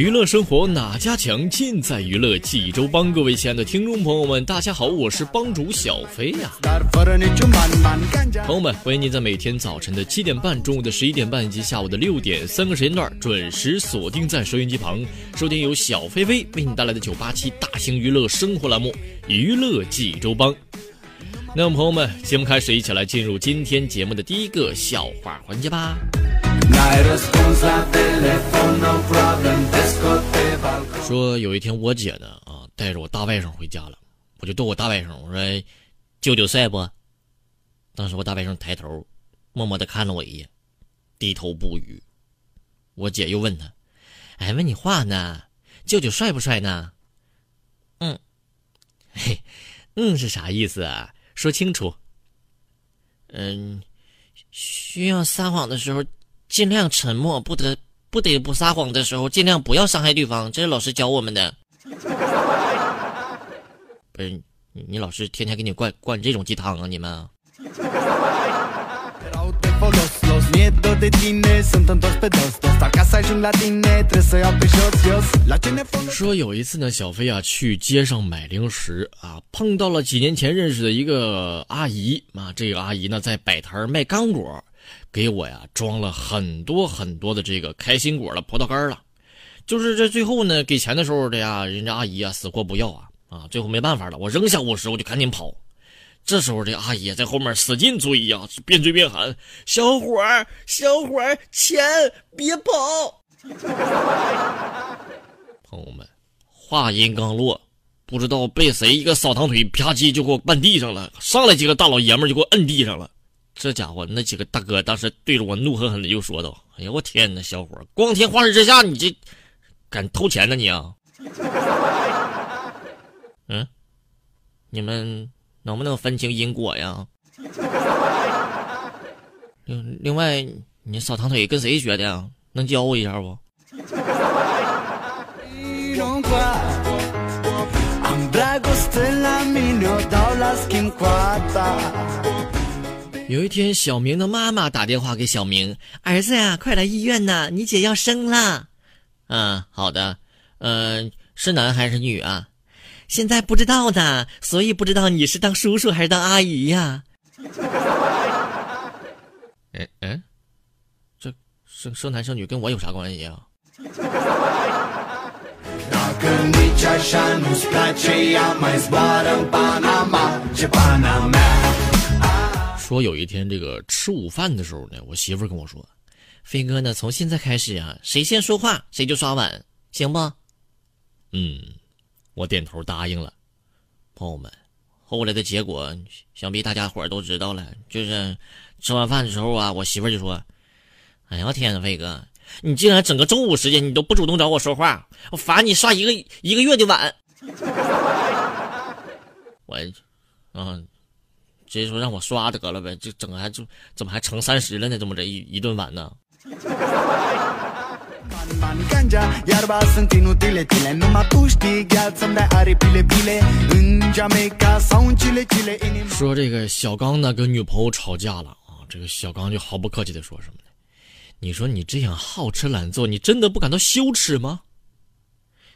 娱乐生活哪家强？尽在娱乐济州帮。各位亲爱的听众朋友们，大家好，我是帮主小飞呀。朋友们，欢迎您在每天早晨的七点半、中午的十一点半以及下午的六点三个时间段准时锁定在收音机旁，收听由小飞飞为你带来的九八七大型娱乐生活栏目《娱乐济州帮》。那么，朋友们，节目开始，一起来进入今天节目的第一个笑话环节吧。说有一天，我姐呢啊，带着我大外甥回家了，我就逗我大外甥，我说：“舅舅帅不？”当时我大外甥抬头，默默的看了我一眼，低头不语。我姐又问他：“哎，问你话呢？舅舅帅不帅呢？”嗯，嘿，嗯是啥意思啊？说清楚。嗯，需要撒谎的时候尽量沉默，不得不得不撒谎的时候尽量不要伤害对方，这是老师教我们的。不是你，你老师天天给你灌灌这种鸡汤啊？你们？说有一次呢，小飞啊去街上买零食啊，碰到了几年前认识的一个阿姨啊。这个阿姨呢在摆摊卖干果，给我呀装了很多很多的这个开心果了、葡萄干了。就是这最后呢给钱的时候的呀，人家阿姨啊死活不要啊啊！最后没办法了，我扔下五十我就赶紧跑。这时候，这阿姨在后面使劲追呀，边追边喊：“小伙儿，小伙儿，钱别跑！”朋友们，话音刚落，不知道被谁一个扫堂腿啪叽就给我绊地上了。上来几个大老爷们就给我摁地上了。这家伙，那几个大哥当时对着我怒狠狠的就说道：“哎呀，我天哪，小伙，光天化日之下，你这敢偷钱呢你啊？”嗯，你们。能不能分清因果呀？另另外，你扫堂腿跟谁学的呀？能教我一下不？有一天，小明的妈妈打电话给小明：“儿子呀，快来医院呐，你姐要生了。”嗯，好的。嗯，是男还是女啊？现在不知道呢，所以不知道你是当叔叔还是当阿姨呀？哎哎，这生生男生女跟我有啥关系啊？说有一天这个吃午饭的时候呢，我媳妇跟我说：“飞哥呢，从现在开始啊，谁先说话谁就刷碗，行不？”嗯。我点头答应了，朋友们，后来的结果想必大家伙都知道了。就是吃完饭的时候啊，我媳妇就说：“哎呀，我天呐，飞哥，你竟然整个中午时间你都不主动找我说话，我罚你刷一个一个月的碗。”我，嗯，直接说让我刷得了呗，就整个还就怎么还乘三十了呢？这么这一一顿碗呢？说这个小刚呢跟女朋友吵架了啊，这个小刚就毫不客气的说什么呢？你说你这样好吃懒做，你真的不感到羞耻吗？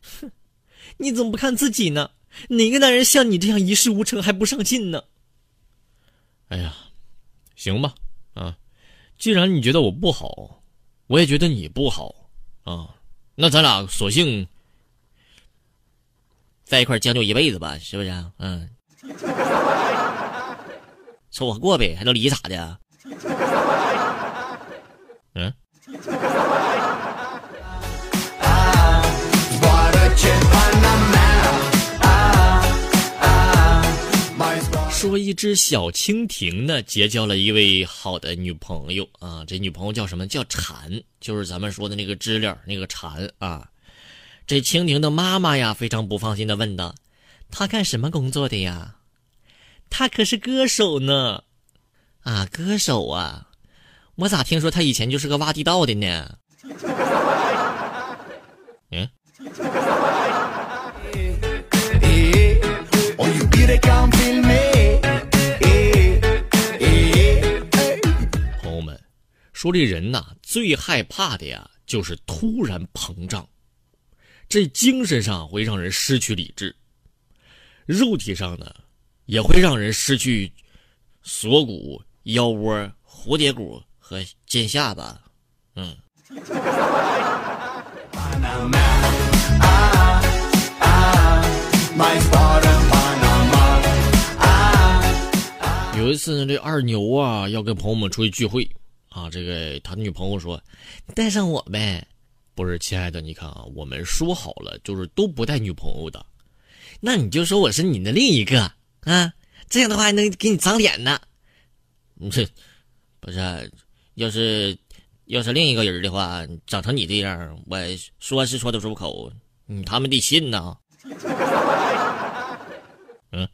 哼，你怎么不看自己呢？哪个男人像你这样一事无成还不上进呢？哎呀，行吧，啊，既然你觉得我不好，我也觉得你不好。啊，那咱俩索性在一块将就一辈子吧，是不是啊？嗯。凑合过呗，还能离咋的？说一只小蜻蜓呢，结交了一位好的女朋友啊。这女朋友叫什么？叫蝉，就是咱们说的那个知了那个蝉啊。这蜻蜓的妈妈呀，非常不放心的问道：“他干什么工作的呀？他可是歌手呢。啊，歌手啊，我咋听说他以前就是个挖地道的呢？嗯。”说这人呐，最害怕的呀，就是突然膨胀。这精神上会让人失去理智，肉体上呢，也会让人失去锁骨、腰窝、蝴蝶骨和尖下巴。嗯。有一次呢，这二牛啊，要跟朋友们出去聚会。啊，这个他女朋友说：“带上我呗。”不是，亲爱的，你看啊，我们说好了，就是都不带女朋友的。那你就说我是你的另一个啊，这样的话还能给你长脸呢。这不是，要是要是另一个人的话，长成你这样，我说是说得出口，嗯，他们得信呐。嗯。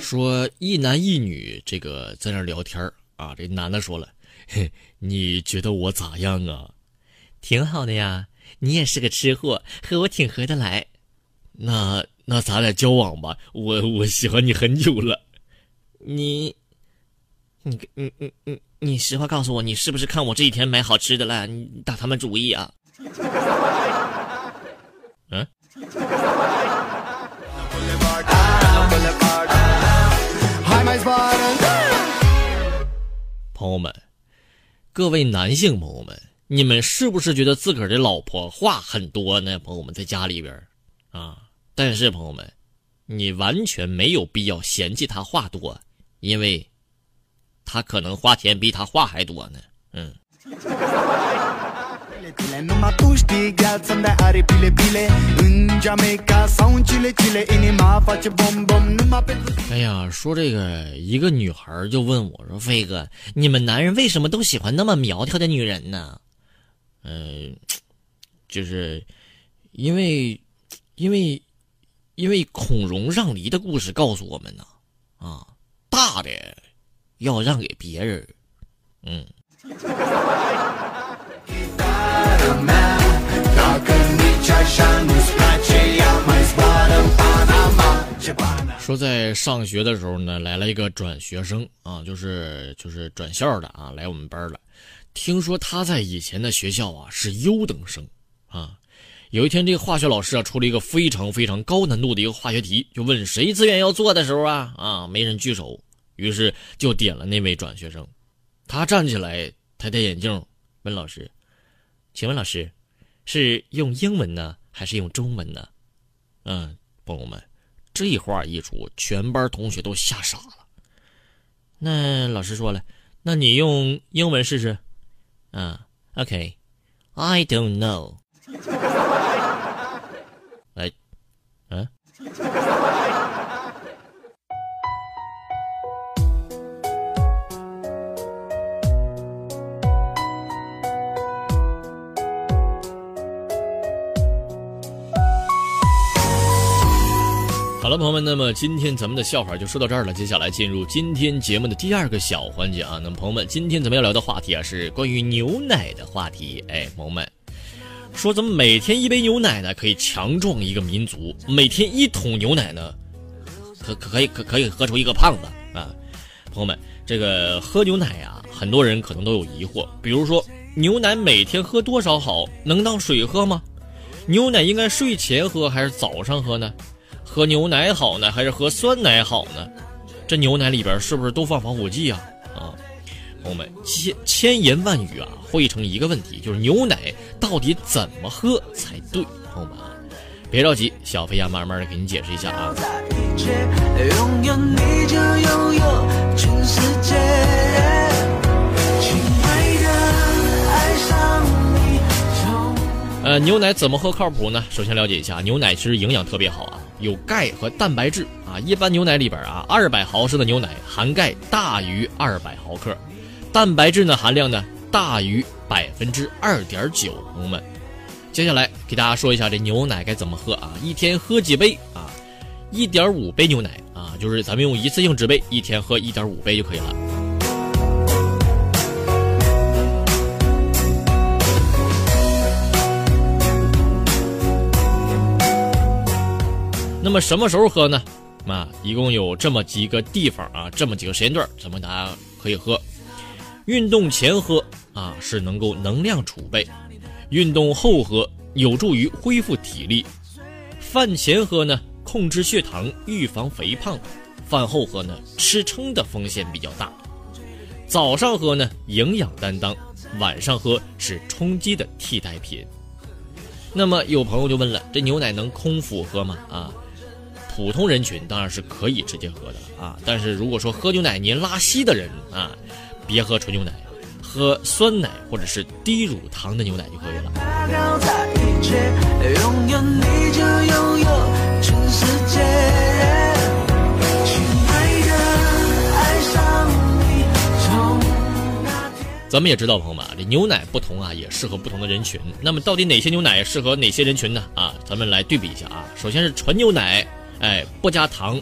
说一男一女这个在那聊天啊，这男的说了：“你觉得我咋样啊？挺好的呀，你也是个吃货，和我挺合得来。那那咱俩交往吧，我我喜欢你很久了。你，你你你你你实话告诉我，你是不是看我这几天买好吃的了？你打他们主意啊？”嗯。朋友们，各位男性朋友们，你们是不是觉得自个儿的老婆话很多呢？朋友们，在家里边啊，但是朋友们，你完全没有必要嫌弃她话多，因为她可能花钱比她话还多呢。嗯。哎呀，说这个，一个女孩就问我说：“飞哥，你们男人为什么都喜欢那么苗条的女人呢？”嗯，就是因为，因为，因为孔融让梨的故事告诉我们呢，啊，大的要让给别人，嗯。说在上学的时候呢，来了一个转学生啊，就是就是转校的啊，来我们班了。听说他在以前的学校啊是优等生啊。有一天，这个化学老师啊出了一个非常非常高难度的一个化学题，就问谁自愿要做的时候啊啊，没人举手，于是就点了那位转学生。他站起来，抬抬眼镜，问老师：“请问老师，是用英文呢，还是用中文呢？”嗯，朋友们。这话一出，全班同学都吓傻了。那老师说了：“那你用英文试试。”啊，OK，I don't know。哎，嗯。好了，朋友们，那么今天咱们的笑话就说到这儿了。接下来进入今天节目的第二个小环节啊。那么，朋友们，今天咱们要聊的话题啊是关于牛奶的话题。哎，朋友们，说咱们每天一杯牛奶呢，可以强壮一个民族；每天一桶牛奶呢，可可可以可可以喝出一个胖子啊。朋友们，这个喝牛奶呀，很多人可能都有疑惑，比如说牛奶每天喝多少好？能当水喝吗？牛奶应该睡前喝还是早上喝呢？喝牛奶好呢，还是喝酸奶好呢？这牛奶里边是不是都放防腐剂啊？啊，朋友们，千千言万语啊，汇成一个问题，就是牛奶到底怎么喝才对？朋友们啊，别着急，小飞呀，慢慢的给你解释一下啊。呃，牛奶怎么喝靠谱呢？首先了解一下，牛奶其实营养特别好啊，有钙和蛋白质啊。一般牛奶里边啊，二百毫升的牛奶含钙大于二百毫克，蛋白质呢含量呢大于百分之二点九。朋友们，接下来给大家说一下这牛奶该怎么喝啊？一天喝几杯啊？一点五杯牛奶啊，就是咱们用一次性纸杯，一天喝一点五杯就可以了。那么什么时候喝呢？啊，一共有这么几个地方啊，这么几个时间段，咱们大家可以喝。运动前喝啊，是能够能量储备；运动后喝有助于恢复体力；饭前喝呢，控制血糖，预防肥胖；饭后喝呢，吃撑的风险比较大；早上喝呢，营养担当；晚上喝是充饥的替代品。那么有朋友就问了，这牛奶能空腹喝吗？啊？普通人群当然是可以直接喝的啊，但是如果说喝牛奶您拉稀的人啊，别喝纯牛奶，喝酸奶或者是低乳糖的牛奶就可以了。咱们也知道，朋友们啊，这牛奶不同啊，也适合不同的人群。那么到底哪些牛奶适合哪些人群呢？啊，咱们来对比一下啊。首先是纯牛奶。哎，不加糖，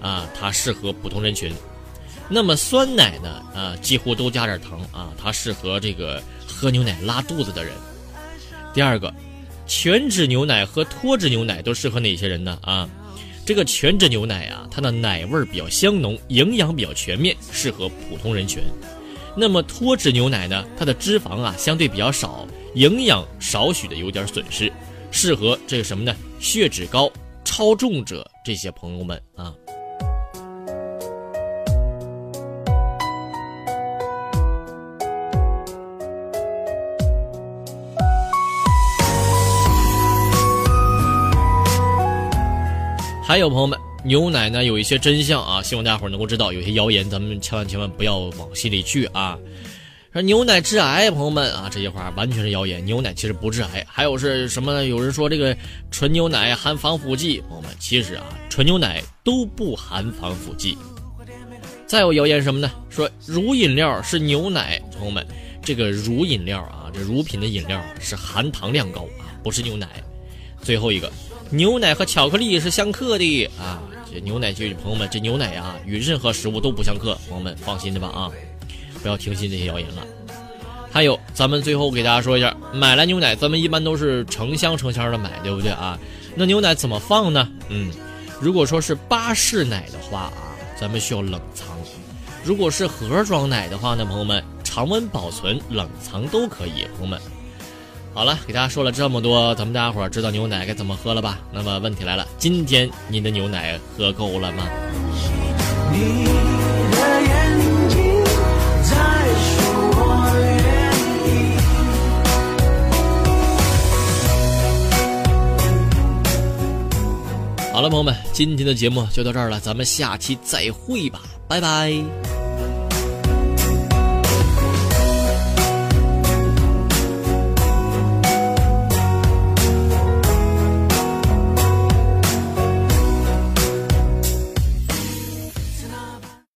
啊，它适合普通人群。那么酸奶呢？啊，几乎都加点糖啊，它适合这个喝牛奶拉肚子的人。第二个，全脂牛奶和脱脂牛奶都适合哪些人呢？啊，这个全脂牛奶啊，它的奶味比较香浓，营养比较全面，适合普通人群。那么脱脂牛奶呢，它的脂肪啊相对比较少，营养少许的有点损失，适合这个什么呢？血脂高。超重者这些朋友们啊，还有朋友们，牛奶呢有一些真相啊，希望大家伙能够知道，有些谣言咱们千万千万不要往心里去啊。说牛奶致癌，朋友们啊，这些话完全是谣言。牛奶其实不致癌。还有是什么呢？有人说这个纯牛奶含防腐剂，朋友们，其实啊，纯牛奶都不含防腐剂。再有谣言什么呢？说乳饮料是牛奶，朋友们，这个乳饮料啊，这乳品的饮料是含糖量高啊，不是牛奶。最后一个，牛奶和巧克力是相克的啊，这牛奶就朋友们，这牛奶啊与任何食物都不相克，朋友们放心的吧啊。不要听信这些谣言了。还有，咱们最后给大家说一下，买来牛奶，咱们一般都是成箱成箱的买，对不对啊？那牛奶怎么放呢？嗯，如果说是巴氏奶的话啊，咱们需要冷藏；如果是盒装奶的话呢，朋友们，常温保存、冷藏都可以。朋友们，好了，给大家说了这么多，咱们大家伙知道牛奶该怎么喝了吧？那么问题来了，今天您的牛奶喝够了吗？好友们，今天的节目就到这儿了，咱们下期再会吧，拜拜。